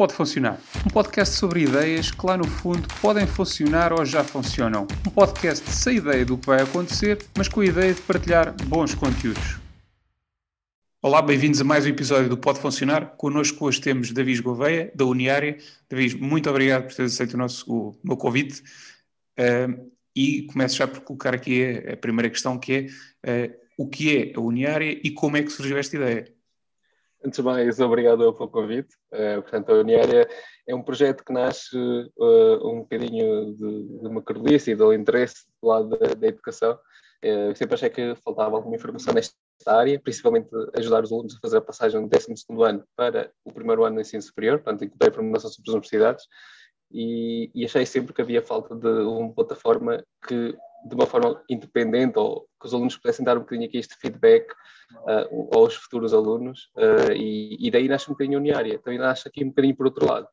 Pode Funcionar, um podcast sobre ideias que lá no fundo podem funcionar ou já funcionam. Um podcast sem ideia do que vai acontecer, mas com a ideia de partilhar bons conteúdos. Olá, bem-vindos a mais um episódio do Pode Funcionar. Connosco hoje temos David Gouveia, da Uniária. David, muito obrigado por ter aceito o, nosso, o meu convite. Uh, e começo já por colocar aqui a, a primeira questão, que é uh, o que é a Uniária e como é que surgiu esta ideia? Antes de mais, obrigado pelo convite. Uh, portanto, a Uniária é um projeto que nasce uh, um bocadinho de, de uma carolice e do interesse do lado da, da educação. Uh, sempre achei que faltava alguma informação nesta área, principalmente ajudar os alunos a fazer a passagem do 12 ano para o primeiro ano do ensino superior, portanto, encontrei informação sobre as universidades e, e achei sempre que havia falta de uma plataforma que de uma forma independente ou que os alunos pudessem dar um bocadinho aqui este feedback uh, aos futuros alunos uh, e, e, daí nasce um bocadinho Uniária. Também nasce aqui um bocadinho por outro lado,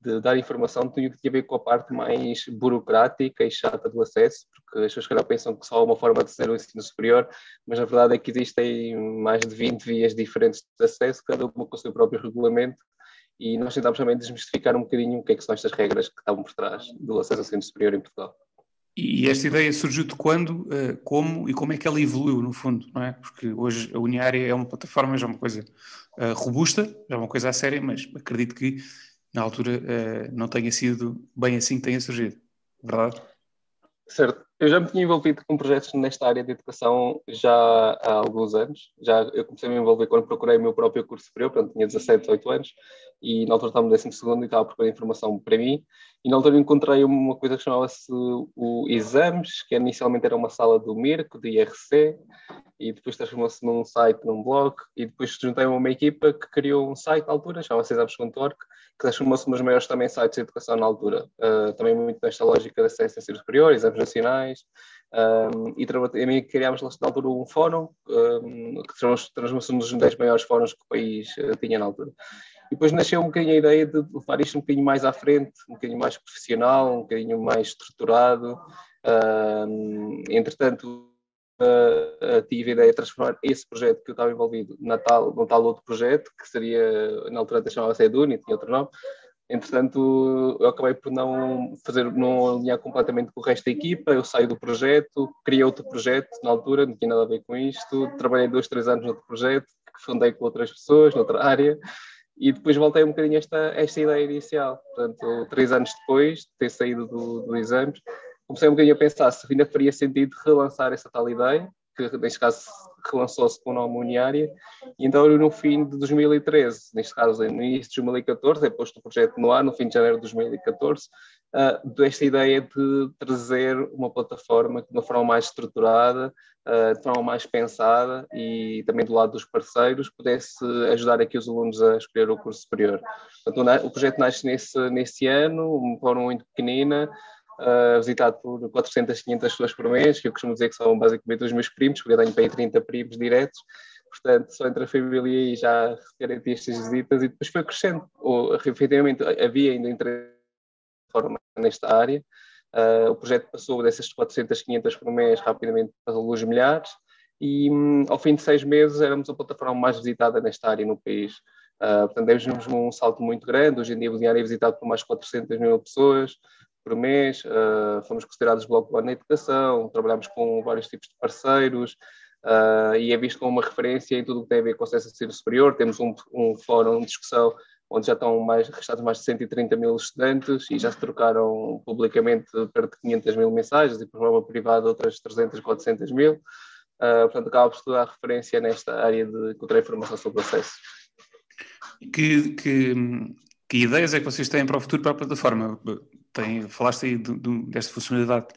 de dar informação que tinha a ver com a parte mais burocrática e chata do acesso, porque as pessoas que pensam que só há uma forma de ser o ensino superior, mas na verdade é que existem mais de 20 vias diferentes de acesso, cada uma com o seu próprio regulamento, e nós tentámos também desmistificar um bocadinho o que, é que são estas regras que estavam por trás do acesso ao ensino superior em Portugal. E esta ideia surgiu de quando, eh, como e como é que ela evoluiu, no fundo, não é? Porque hoje a Uniária é uma plataforma, já uma coisa uh, robusta, já uma coisa a séria, mas acredito que na altura uh, não tenha sido bem assim que tenha surgido, verdade? Certo. Eu já me tinha envolvido com projetos nesta área de educação já há alguns anos. Já eu comecei a me envolver quando procurei o meu próprio curso superior, portanto tinha 17, 18 anos, e na altura estava no 12 e estava a procurar informação para mim. E na altura encontrei uma coisa que chamava-se o Exames, que inicialmente era uma sala do MIRC, do IRC, e depois transformou-se num site, num blog, e depois juntei uma equipa que criou um site na altura, chamava-se exames.org, que transformou-se nos maiores também sites de educação na altura. Uh, também muito nesta lógica de acesso a ensino superior, exames nacionais, um, e também criámos na altura um fórum, um, que transformou-se dos 10 maiores fóruns que o país uh, tinha na altura. E depois nasceu um bocadinho a ideia de levar isto um bocadinho mais à frente, um bocadinho mais profissional, um bocadinho mais estruturado. Um, entretanto, uh, tive a ideia de transformar esse projeto que eu estava envolvido na tal, num tal outro projeto, que seria, na altura chamava-se Eduni, tinha outro nome. Entretanto, eu acabei por não fazer, não alinhar completamente com o resto da equipa. Eu saí do projeto, criei outro projeto na altura, não tinha nada a ver com isto. Trabalhei dois, três anos noutro projeto, que fundei com outras pessoas, noutra área e depois voltei um bocadinho a esta, esta ideia inicial. Portanto, três anos depois de ter saído do, do exames, comecei um bocadinho a pensar se ainda faria sentido relançar essa tal ideia, que neste caso relançou-se com o nome Uniária, e então no fim de 2013, neste caso no início de 2014, é posto o projeto no ar, no fim de janeiro de 2014, uh, desta ideia de trazer uma plataforma de uma forma mais estruturada, uh, de forma mais pensada e também do lado dos parceiros, pudesse ajudar aqui os alunos a escolher o curso superior. Portanto, o projeto nasce nesse, nesse ano, uma forma muito pequenina, uh, visitado por 400, 500 pessoas por mês, que eu costumo dizer que são basicamente os meus primos, porque eu tenho para aí 30 primos diretos, portanto, só entre a família e já garanti estas visitas, e depois foi crescendo. Ou, efetivamente, havia ainda interesse nesta área, uh, o projeto passou dessas 400, 500 por mês rapidamente para alguns milhares, e um, ao fim de seis meses éramos a plataforma mais visitada nesta área no país. Uh, portanto, demos um salto muito grande. Hoje em dia, o diário é visitado por mais de 400 mil pessoas por mês, uh, fomos considerados Bloco na educação, trabalhamos com vários tipos de parceiros uh, e é visto como uma referência em tudo o que tem a ver com acesso a ensino superior. Temos um, um fórum de discussão onde já estão mais, registrados mais de 130 mil estudantes e já se trocaram publicamente perto de 500 mil mensagens e por forma privada outras 300, 400 mil. Uh, portanto, acaba por estudar referência nesta área de encontrar informação sobre o acesso. Que, que, que ideias é que vocês têm para o futuro para a plataforma? Tem, falaste aí do, do, desta funcionalidade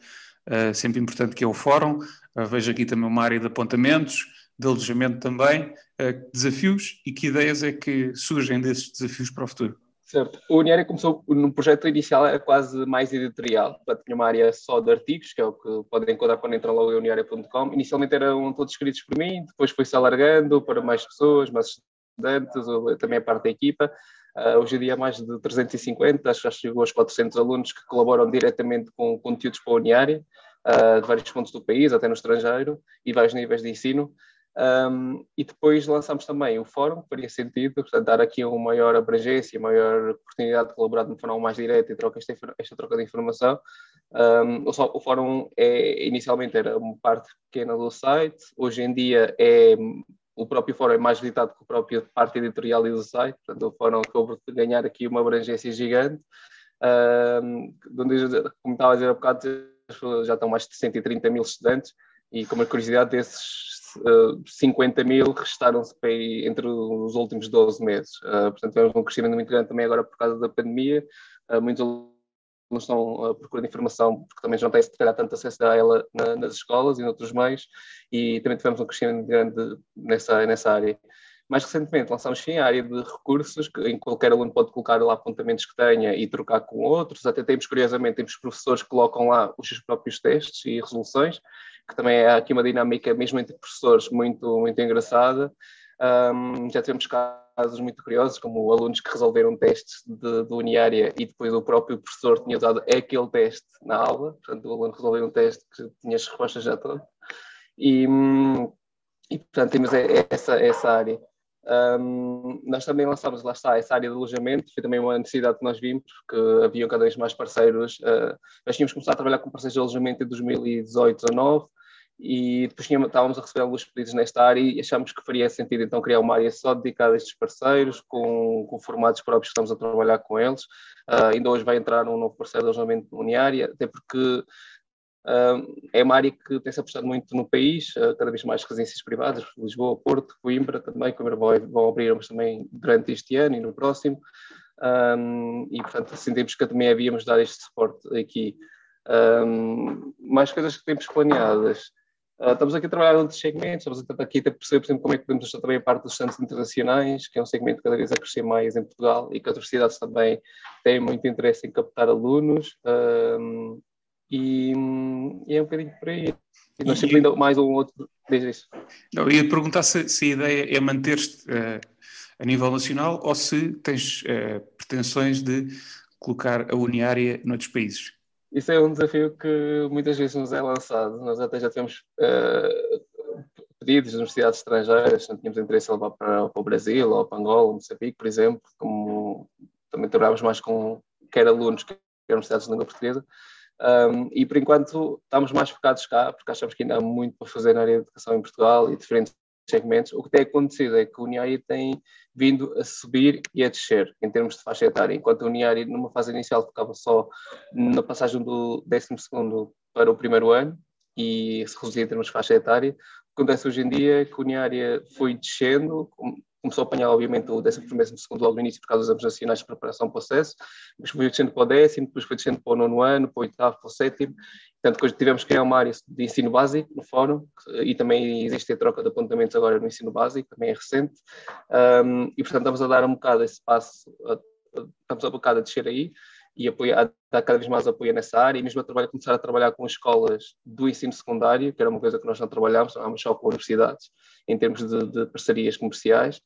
uh, sempre importante que é o fórum, uh, vejo aqui também uma área de apontamentos, de alojamento também, uh, desafios e que ideias é que surgem desses desafios para o futuro? Certo. O Uniária começou no projeto inicial, era quase mais editorial. Portanto, tinha uma área só de artigos, que é o que podem encontrar quando entram logo em uniária.com. Inicialmente eram todos escritos por mim, depois foi-se alargando para mais pessoas, mais estudantes, também a parte da equipa. Uh, hoje em dia, mais de 350, acho que já chegou aos 400 alunos que colaboram diretamente com conteúdos para a Uniária, uh, de vários pontos do país, até no estrangeiro, e vários níveis de ensino. Um, e depois lançámos também o fórum, faria sentido, portanto, dar aqui uma maior abrangência, maior oportunidade de colaborar de uma forma mais direta e trocar esta, esta troca de informação. Um, o, o, fórum é, inicialmente era uma parte pequena do site, hoje em dia é o próprio fórum é mais visitado que a própria parte editorial e do site, portanto, o fórum acabou de ganhar aqui uma abrangência gigante. Um, como estava a dizer há bocado, já estão mais de 130 mil estudantes e, como curiosidade, desses uh, 50 mil restaram-se entre os últimos 12 meses. Uh, portanto, tivemos um crescimento muito grande também agora por causa da pandemia. Uh, muitos alunos estão à procura de informação porque também já não têm, se calhar, tanto acesso a ela na, nas escolas e noutros meios e também tivemos um crescimento grande nessa, nessa área. Mais recentemente lançámos sim a área de recursos, em que qualquer aluno pode colocar lá apontamentos que tenha e trocar com outros. Até temos, curiosamente, temos professores que colocam lá os seus próprios testes e resoluções, que também é aqui uma dinâmica, mesmo entre professores, muito, muito engraçada. Um, já tivemos casos muito curiosos, como alunos que resolveram testes de, de uniária e depois o próprio professor tinha usado aquele teste na aula, portanto o aluno resolveu um teste que tinha as respostas já todas. E, e portanto temos essa, essa área. Um, nós também lançámos, lá está, essa área de alojamento, foi também uma necessidade que nós vimos, porque haviam cada vez mais parceiros. Uh, nós tínhamos começado a trabalhar com parceiros de alojamento em 2018, 2019, e depois tínhamos, estávamos a receber alguns pedidos nesta área e achámos que faria sentido então criar uma área só dedicada a estes parceiros, com, com formatos próprios que estamos a trabalhar com eles. Uh, ainda hoje vai entrar um novo parceiro de alojamento uniária, até porque Uh, é uma área que tem-se apostado muito no país, uh, cada vez mais residências privadas, Lisboa, Porto, Coimbra também, Coimbra vão abrir, mas também durante este ano e no próximo, um, e portanto sentimos que também havíamos dar este suporte aqui. Um, mais coisas que temos planeadas. Uh, estamos aqui a trabalhar outros segmentos, estamos aqui a perceber, por exemplo, como é que podemos estar também a parte dos centros internacionais, que é um segmento cada vez a crescer mais em Portugal e que as universidades também têm muito interesse em captar alunos. Um, e, e, é um bocadinho por aí. E nós sempre ainda mais um outro desde isso. Não, eu ia perguntar se, se, a ideia é manter-te uh, a nível nacional ou se tens uh, pretensões de colocar a uniária noutros países. Isso é um desafio que muitas vezes nos é lançado. Nós até já temos uh, pedidos de universidades estrangeiras, não tínhamos interesse em levar para, para o Brasil ou para Angola, Moçambique, por exemplo, como também trabalhamos mais com quer alunos, quer universidades de língua portuguesa, um, e por enquanto estamos mais focados cá, porque achamos que ainda há muito para fazer na área de educação em Portugal e diferentes segmentos. O que tem acontecido é que a Uniária tem vindo a subir e a descer em termos de faixa etária, enquanto a Uniária numa fase inicial ficava só na passagem do 12 para o primeiro ano e se reduzia em termos de faixa etária. O que acontece hoje em dia é que a Uniária foi descendo, começou a apanhar, obviamente, o 11 primeiro segundo logo no início por causa dos exames nacionais de preparação para o acesso, depois foi descendo para o décimo, depois foi descendo para o nono ano, para o oitavo, para o sétimo, portanto, depois tivemos que criar uma área de ensino básico no fórum, e também existe a troca de apontamentos agora no ensino básico, também é recente, um, e portanto estamos a dar um bocado esse passo, estamos a um bocado a descer aí, e apoiar, dar cada vez mais apoio nessa área, e mesmo a trabalhar, começar a trabalhar com escolas do ensino secundário, que era uma coisa que nós não trabalhámos, trabalhámos só com universidades, em termos de, de parcerias comerciais,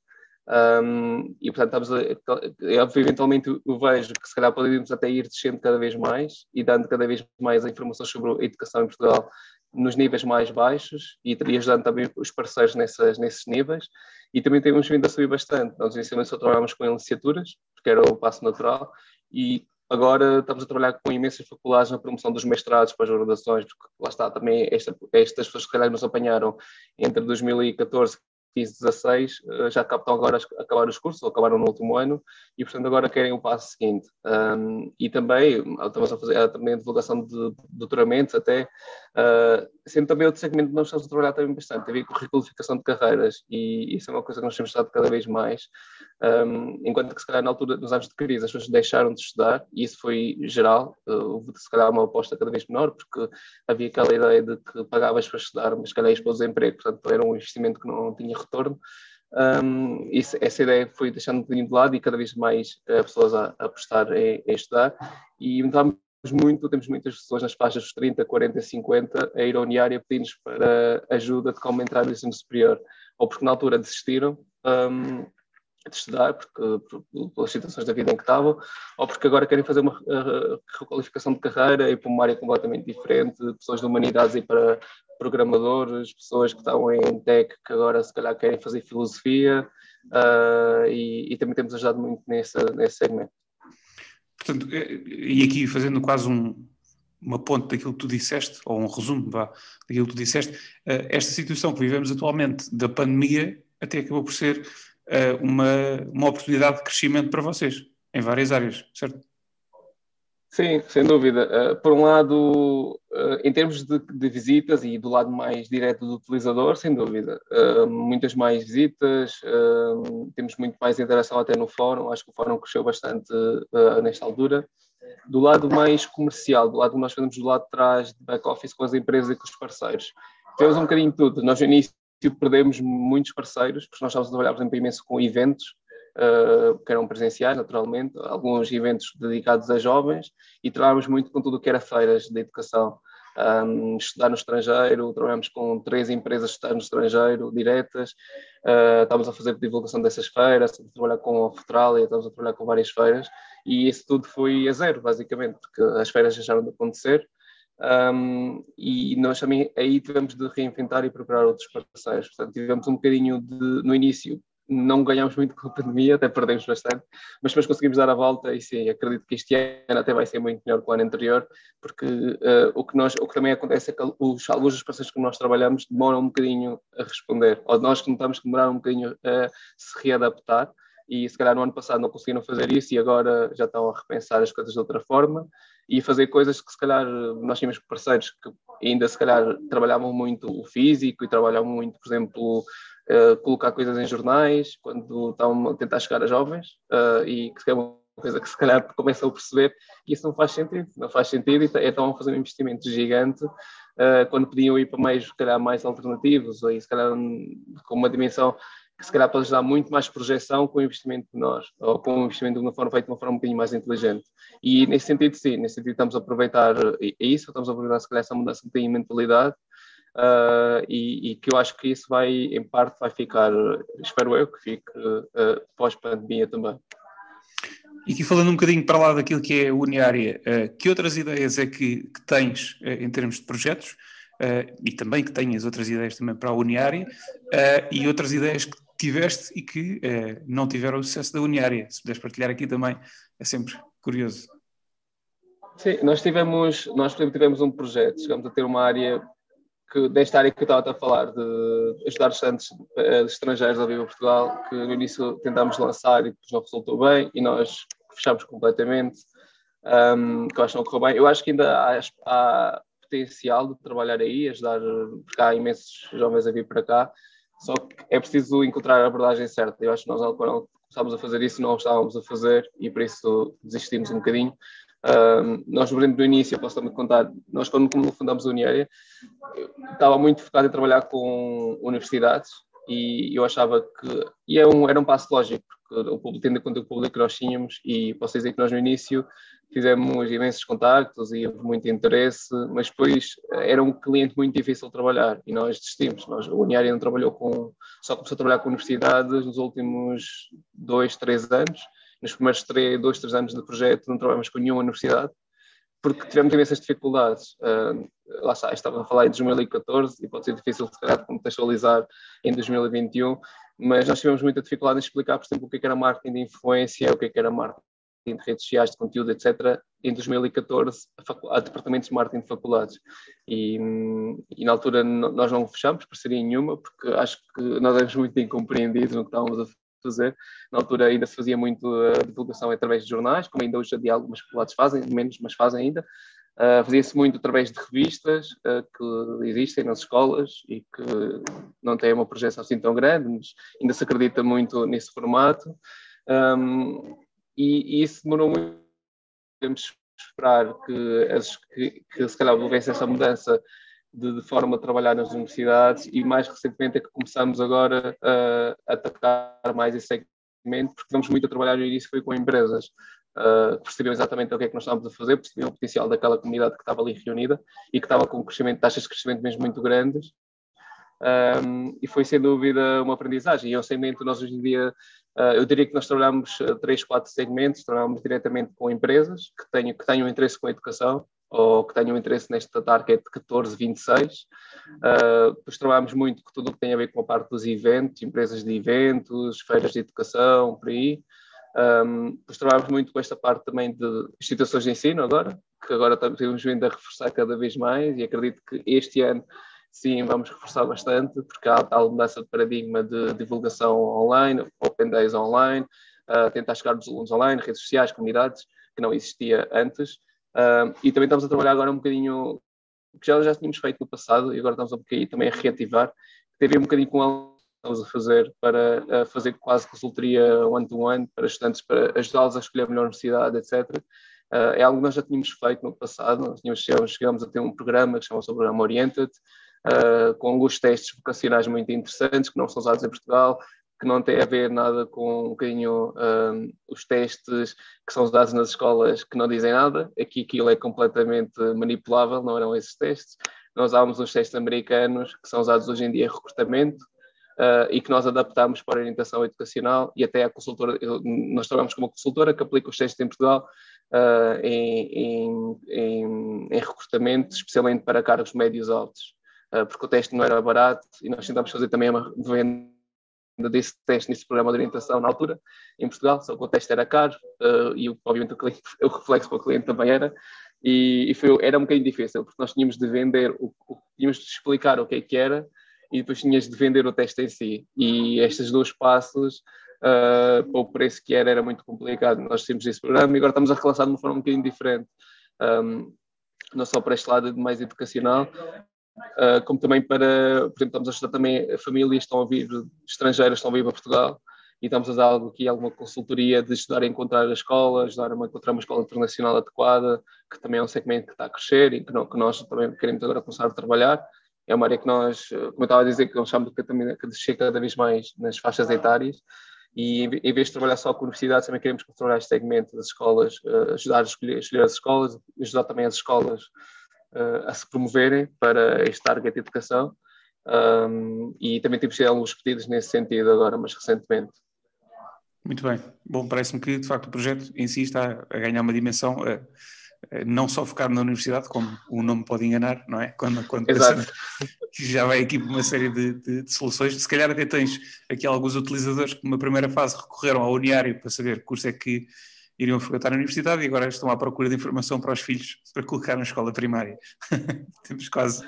um, e portanto estamos a, eventualmente eu vejo que se calhar poderíamos até ir descendo cada vez mais e dando cada vez mais informações sobre a educação em Portugal nos níveis mais baixos e, e ajudando também os parceiros nessas, nesses níveis e também temos vindo a subir bastante. Nós inicialmente só trabalhámos com licenciaturas, porque era o passo natural, e agora estamos a trabalhar com imensas faculdades na promoção dos mestrados para as graduações, porque lá está também esta, estas pessoas que calhar nos apanharam entre 2014 15, 16 eh, já estão agora a acabar os cursos, ou acabaram no último ano, e portanto agora querem o passo seguinte. Um, e também estamos a fazer também a divulgação de doutoramentos, até uh, sendo também outro segmento que nós estamos a trabalhar também bastante, tem a ver com requalificação de carreiras, e isso é uma coisa que nós temos estado cada vez mais, um, enquanto que se calhar na altura, nos anos de crise, as pessoas deixaram de estudar, e isso foi geral, uh, houve se calhar uma aposta cada vez menor, porque havia aquela ideia de que pagavas para estudar, mas se calhar ias para o desemprego, portanto era um investimento que não tinha retorno. Um, isso, essa ideia foi deixando um bocadinho de lado e cada vez mais uh, pessoas a, a apostar em, em, estudar. E estamos muito, temos muitas pessoas nas faixas dos 30, 40, 50 a ir ao Uniária pedir-nos para ajuda de como entrar no ensino superior, ou porque na altura desistiram. Um, de estudar, porque, por, pelas situações da vida em que estavam, ou porque agora querem fazer uma requalificação de carreira e para uma área completamente diferente, pessoas de humanidades e para programadores, pessoas que estão em tech que agora se calhar querem fazer filosofia, uh, e, e, também temos ajudado muito nesse, nesse segmento. Portanto, e aqui fazendo quase um, uma ponte daquilo que tu disseste, ou um resumo vá, daquilo que tu disseste, esta situação que vivemos atualmente da pandemia até acabou por ser uh, uma, uma oportunidade de crescimento para vocês, em várias áreas, certo? Sim, sem dúvida. Uh, por um lado, uh, em termos de, de, visitas e do lado mais direto do utilizador, sem dúvida. Uh, muitas mais visitas, temos muito mais interação até no fórum, acho que o fórum cresceu bastante nesta altura. Do lado mais comercial, do lado que nós fazemos do lado de trás, de back-office com as empresas e com os parceiros, temos um bocadinho de tudo. Nós no início perdemos muitos parceiros, porque nós estávamos a trabalhar, por exemplo, imenso com eventos, uh, que eram presenciais, naturalmente, alguns eventos dedicados a jovens, e trabalhamos muito com tudo o que era feiras de educação. Um, estudar no estrangeiro, trabalhamos com três empresas de estudar no estrangeiro, diretas, uh, a fazer divulgação dessas feiras, a trabalhar com a Futrália, estamos a trabalhar com várias feiras, e isso tudo foi a zero, basicamente, porque as feiras deixaram de acontecer, um, e nós também aí tivemos de reinventar e procurar outros parceiros. Portanto, tivemos um bocadinho de, no início, não ganhámos muito com a pandemia, até perdemos bastante, mas depois conseguimos dar a volta e sim, acredito que este ano até vai ser muito melhor que o ano anterior, porque uh, o, que nós, o que também acontece é que os, alguns dos parceiros que nós trabalhamos demoram um bocadinho a responder, ou nós que notamos que demoraram um bocadinho a se readaptar, e se calhar no ano passado não conseguiram fazer isso e agora já estão a repensar as coisas de outra forma e fazer coisas que se calhar nós tínhamos parceiros que ainda se calhar trabalhavam muito o físico e trabalhavam muito, por exemplo, uh, colocar coisas em jornais quando estão a tentar chegar a jovens uh, e que é uma coisa que se calhar começam a perceber que isso não faz sentido, não faz sentido e estão a fazer um investimento gigante uh, quando podiam ir para meios se calhar mais alternativos ou se calhar com uma dimensão que se calhar pode ajudar muito mais projeção com o investimento de nós, ou com o investimento de uma forma feito de uma forma um bocadinho mais inteligente. E nesse sentido, sim, nesse sentido estamos a aproveitar é isso, estamos a aproveitar se calhar essa mudança um bocadinho de mentalidade, uh, e, e, que eu acho que isso vai, em parte, vai ficar, espero eu, que fique uh, pós-pandemia também. E aqui falando um bocadinho para lá daquilo que é a Uniária, uh, que outras ideias é que, que tens em termos de projetos? e também que tenhas outras ideias também para a Uniária e outras ideias que tiveste e que eh, não tiveram o sucesso da Uniária. Se puderes partilhar aqui também, é sempre curioso. Sim, nós tivemos, nós tivemos um projeto, chegamos a ter uma área que, desta área que eu estava a falar, de ajudar estudantes uh, estrangeiros a vir a Portugal, que no início tentámos lançar e depois não resultou bem e nós fechámos completamente, um, que eu acho que não correu bem. Eu acho que ainda há, há potencial de trabalhar aí, ajudar, porque há imensos jovens a vir para cá, só que é preciso encontrar a abordagem certa. Eu acho que nós, quando começámos a fazer isso, não estávamos a fazer e por isso desistimos um bocadinho. Um, nós, por exemplo, no início, posso também contar, nós quando fundamos a Uniária, estava muito focado em trabalhar com universidades e eu achava que e é um, era um passo lógico, tendo em conta o público que nós tínhamos, e posso dizer que nós no início fizemos imensos contactos e houve muito interesse, mas depois era um cliente muito difícil de trabalhar e nós desistimos. Nós, o Uniária não trabalhou com, só começou a trabalhar com universidades nos últimos dois, três anos. Nos primeiros três, dois, três anos de projeto não trabalhamos com nenhuma universidade porque tivemos imensas dificuldades. Uh, lá está, estava a falar em 2014 e pode ser difícil, calhar, contextualizar em 2021, mas nós tivemos muita dificuldade em explicar, por exemplo, o que, é que era marketing de influência, o que, é que era marketing de redes sociais, de conteúdo, etc., em 2014, a, a departamentos de marketing de faculdades. E, e, na altura nós não fechamos parceria nenhuma, porque acho que nós éramos muito incompreendidos no que estávamos a fazer. Na altura ainda se fazia muito a divulgação através de jornais, como ainda hoje em dia algumas faculdades fazem, menos, mas fazem ainda. Uh, Fazia-se muito através de revistas uh, que existem nas escolas e que não têm uma projeção assim tão grande, mas ainda se acredita muito nesse formato. Um, e, e, isso demorou muito. Temos esperar que, as, que, que se calhar houvesse essa mudança de, de, forma de trabalhar nas universidades e mais recentemente é que começamos agora a, a atacar mais esse segmento, porque estamos muito a trabalhar no início foi com empresas uh, percebiam exatamente o que é que nós estávamos a fazer, percebiam o potencial daquela comunidade que estava ali reunida e que estava com crescimento, taxas de crescimento mesmo muito grandes. Um, e foi sem dúvida uma aprendizagem. E é um segmento nós hoje em dia Uh, eu diria que nós trabalhamos uh, três, quatro segmentos, trabalhamos diretamente com empresas que tenham, que tenham interesse com a educação ou que tenham interesse nesta target 14, 26. Uh, depois trabalhamos muito com tudo o que tem a ver com a parte dos eventos, empresas de eventos, feiras de educação, por aí. Um, depois trabalhamos muito com esta parte também de instituições de ensino agora, que agora temos vindo a reforçar cada vez mais e acredito que este ano sim, vamos reforçar bastante, porque há tal mudança de paradigma de divulgação online, open days online, uh, tentar chegar aos alunos online, redes sociais, comunidades, que não existia antes. E também estamos a trabalhar agora um bocadinho, que já, já tínhamos feito no passado, e agora estamos um bocadinho também a reativar, teve um bocadinho com estamos a fazer para uh, fazer quase consultoria one-to-one -one para estudantes, para ajudá-los a escolher a melhor universidade, etc. Uh, é algo que nós já tínhamos feito no passado, nós tínhamos, chegamos a ter um programa que chama-se Programa Oriented, uh, com alguns testes vocacionais muito interessantes que não são usados em Portugal, que não tem a ver nada com um bocadinho um, os testes que são usados nas escolas que não dizem nada. Aqui aquilo é completamente manipulável, não eram esses testes. Nós usávamos os testes americanos que são usados hoje em dia em recrutamento uh, e que nós adaptamos para a orientação educacional e até a consultora, nós trabalhamos com uma consultora que aplica os testes em Portugal uh, em, em, em, recrutamento, especialmente para cargos médios altos. Ah, porque o teste não era barato e nós tentámos fazer também uma venda desse teste nesse programa de orientação na altura, em Portugal, só que o teste era caro uh, e obviamente o, cliente, o, reflexo para o cliente também era, e, e foi, era um bocadinho difícil, porque nós tínhamos de vender, o, o, tínhamos de explicar o que é que era e depois tinhas de vender o teste em si, e estes dois passos uh, para o preço que era, era muito complicado. Nós tínhamos esse programa e agora estamos a relançar de uma forma um bocadinho diferente. Um, não só para este lado mais educacional, uh, como também para, por exemplo, estamos a estudar também famílias que estão a vir, estrangeiras estão a vir para Portugal e estamos a dar algo aqui, alguma consultoria de ajudar a encontrar a escola, ajudar a encontrar uma escola internacional adequada, que também é um segmento que está a crescer e que, não, que nós também queremos agora começar a trabalhar. É uma área que nós, como eu estava a dizer, que eu chamo que também que descer cada vez mais nas faixas etárias e em vez de trabalhar só com universidades, também queremos trabalhar este segmento das escolas, uh, ajudar a escolher, escolher, as escolas, ajudar também as escolas uh, a se promoverem para este target de educação. E também temos tido alguns pedidos nesse sentido agora, mas recentemente. Muito bem. Bom, parece-me que de facto o projeto em si está a ganhar uma dimensão uh, não só focar na universidade, como o nome pode enganar, não é? Quando, quando já vai aqui uma série de, de, de, soluções, se calhar até tens aqui alguns utilizadores que numa primeira fase recorreram ao Uniário para saber que curso é que iriam frequentar a universidade e agora estão à procura de informação para os filhos para colocar na escola primária. Temos quase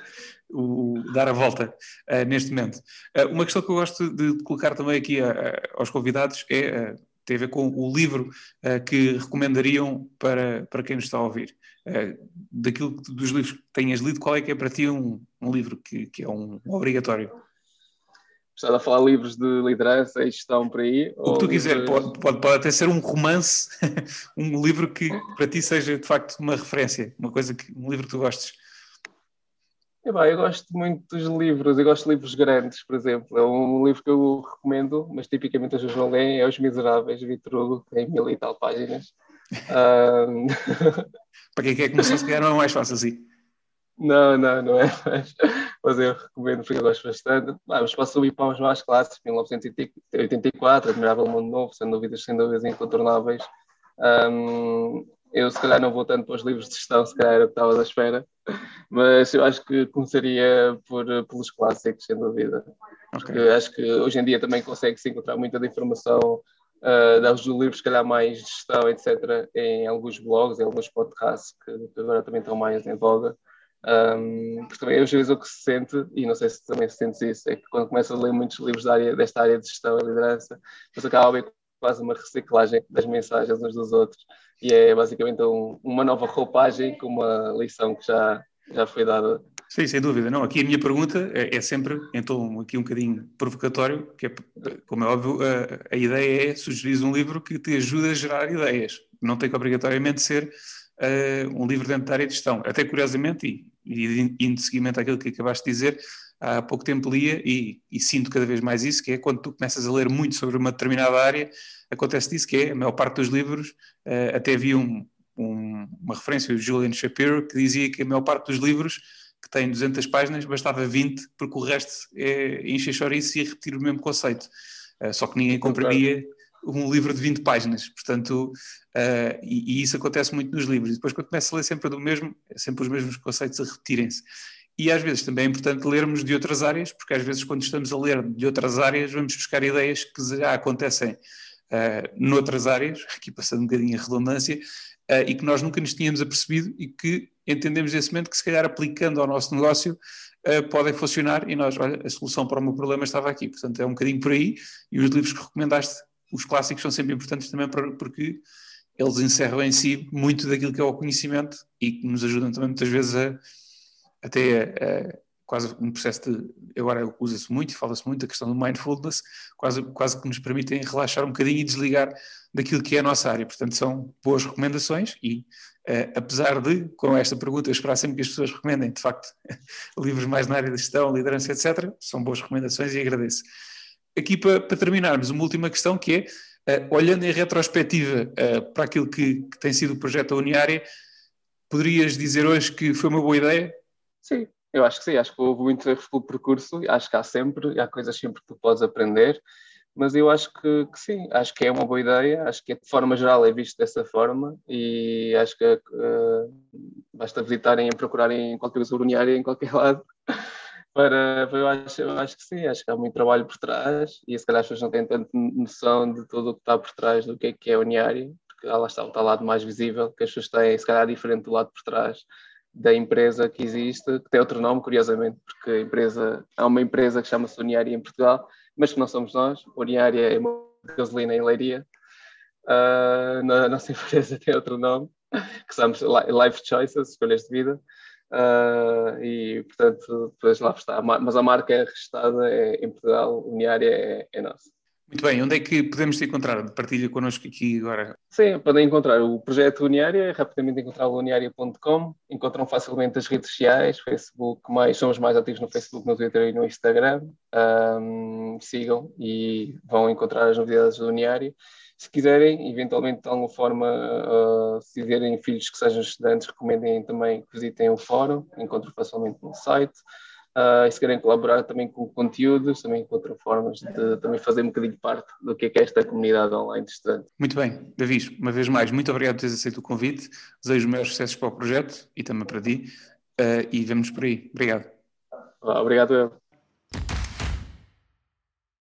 o, dar a volta uh, neste momento. Uh, uma questão que eu gosto de colocar também aqui uh, aos convidados é tem a ver com o livro que recomendariam para, para quem nos está a ouvir. daquilo dos livros que tenhas lido, qual é que é para ti um, um livro que, que é um, um obrigatório? Estás a falar livros de liderança e gestão por aí? O que tu quiser, pode, pode, pode até ser um romance, um livro que para ti seja de facto uma referência, uma coisa que, um livro que tu gostes. Bem, eu gosto muito dos livros, eu gosto de livros grandes, por exemplo. É um livro que eu recomendo, mas tipicamente as pessoas não leem, é Os Miseráveis, de Vitor Hugo, que tem mil e tal páginas. um... Para quem quer começar, se calhar não é mais fácil assim. Não, não, não é, mas, mas eu recomendo porque eu gosto bastante. Ah, mas posso subir para os mais clássicos, 1984, Admirável Mundo Novo, sem dúvidas, sem dúvidas incontornáveis. Um, eu se calhar não vou tanto para os livros de gestão, se calhar era o que estava à espera, mas eu acho que começaria por, pelos clássicos, sem dúvida. Porque okay. acho que hoje em dia também consegue-se encontrar muita informação uh, dos livros, se calhar mais de gestão, etc., em alguns blogs, em alguns podcasts que, agora também estão mais em voga. Um, porque também às vezes o que se sente, e não sei se também sentes isso, é que quando começas a ler muitos livros da área, desta área de gestão e liderança, você acaba a ver quase uma reciclagem das mensagens uns dos outros, e é basicamente um, uma nova roupagem com uma lição que já, já foi dada. Sim, sem dúvida. Não, aqui a minha pergunta é, é sempre, então, aqui um bocadinho provocatório, que é, como é óbvio, a, a ideia é sugerir um livro que te ajude a gerar ideias. Não tem que obrigatoriamente ser uh, um livro dentro da área de gestão. Até curiosamente, e, e seguimento àquilo que acabaste de dizer, há pouco tempo lia e, e, sinto cada vez mais isso, que é quando tu começas a ler muito sobre uma determinada área, acontece disso, que é a maior parte dos livros, uh, até havia um, um, uma referência, o Julian Shapiro, que dizia que a maior parte dos livros que têm 200 páginas, bastava 20, porque o resto é encher chouriço e repetir o mesmo conceito. Uh, só que ninguém compreendia um livro de 20 páginas, portanto, uh, e, e, isso acontece muito nos livros. E depois, quando começa a ler sempre do mesmo, sempre os mesmos conceitos a repetirem-se. E às vezes também é importante lermos de outras áreas, porque às vezes, quando estamos a ler de outras áreas, vamos buscar ideias que já acontecem uh, noutras áreas, aqui passando um bocadinho a redundância, uh, e que nós nunca nos tínhamos apercebido e que entendemos nesse momento que, se calhar, aplicando ao nosso negócio, uh, podem funcionar. E nós, olha, a solução para o meu problema estava aqui. Portanto, é um bocadinho por aí. E os livros que recomendaste os clássicos são sempre importantes também porque eles encerram em si muito daquilo que é o conhecimento e que nos ajudam também muitas vezes a até a, a, quase um processo de agora usa-se muito e fala-se muito a questão do mindfulness, quase, quase que nos permitem relaxar um bocadinho e desligar daquilo que é a nossa área. Portanto, são boas recomendações e uh, apesar de, com esta pergunta, eu esperar sempre que as pessoas recomendem, de facto, livros mais na área da gestão, liderança, etc., são boas recomendações e agradeço aqui para, para terminarmos, uma última questão que é, uh, olhando em retrospectiva uh, para aquilo que, que, tem sido o projeto da Uniária, poderias dizer hoje que foi uma boa ideia? Sim, eu acho que sim, acho que houve muitos erros pelo percurso, acho que há sempre, há coisas sempre que tu podes aprender, mas eu acho que, que, sim, acho que é uma boa ideia, acho que de forma geral é visto dessa forma e acho que uh, basta visitarem e procurarem qualquer coisa uniária em qualquer lado para, eu, acho, eu acho que sim, acho que há muito trabalho por trás e se calhar as pessoas não têm tanta noção de tudo o que está por trás do que é que é uniário, porque lá está o lado mais visível, que as pessoas têm, se calhar diferente do lado por trás da empresa que existe, que tem outro nome, curiosamente, porque a empresa, há uma empresa que chama-se Uniária em Portugal, mas que não somos nós, Uniária é uma gasolina em Leiria, uh, a nossa empresa tem outro nome, que somos Life Choices, escolhas de vida, Uh, e portanto, depois lá está. Mas a marca é registrada é, em Portugal, Uniária é, é nossa. Muito bem, onde é que podemos te encontrar? Partilha connosco aqui agora. Sim, podem encontrar o projeto Uniária, é rapidamente encontrar uniária.com, encontram facilmente as redes sociais, Facebook, mais, somos mais ativos no Facebook, no Twitter e no Instagram. Um, sigam e vão encontrar as novidades do Uniária se quiserem, eventualmente de alguma forma, uh, se tiverem filhos que sejam estudantes, recomendem também que visitem o fórum, encontram facilmente no site. Uh, e se querem colaborar também com conteúdos, também encontram formas de também fazer um bocadinho parte do que é, que é esta comunidade online de estudantes. Muito bem, David, uma vez mais, muito obrigado por teres aceito o convite, desejo os maiores sucessos para o projeto e também para ti, uh, e vemos por aí. Obrigado. obrigado, eu.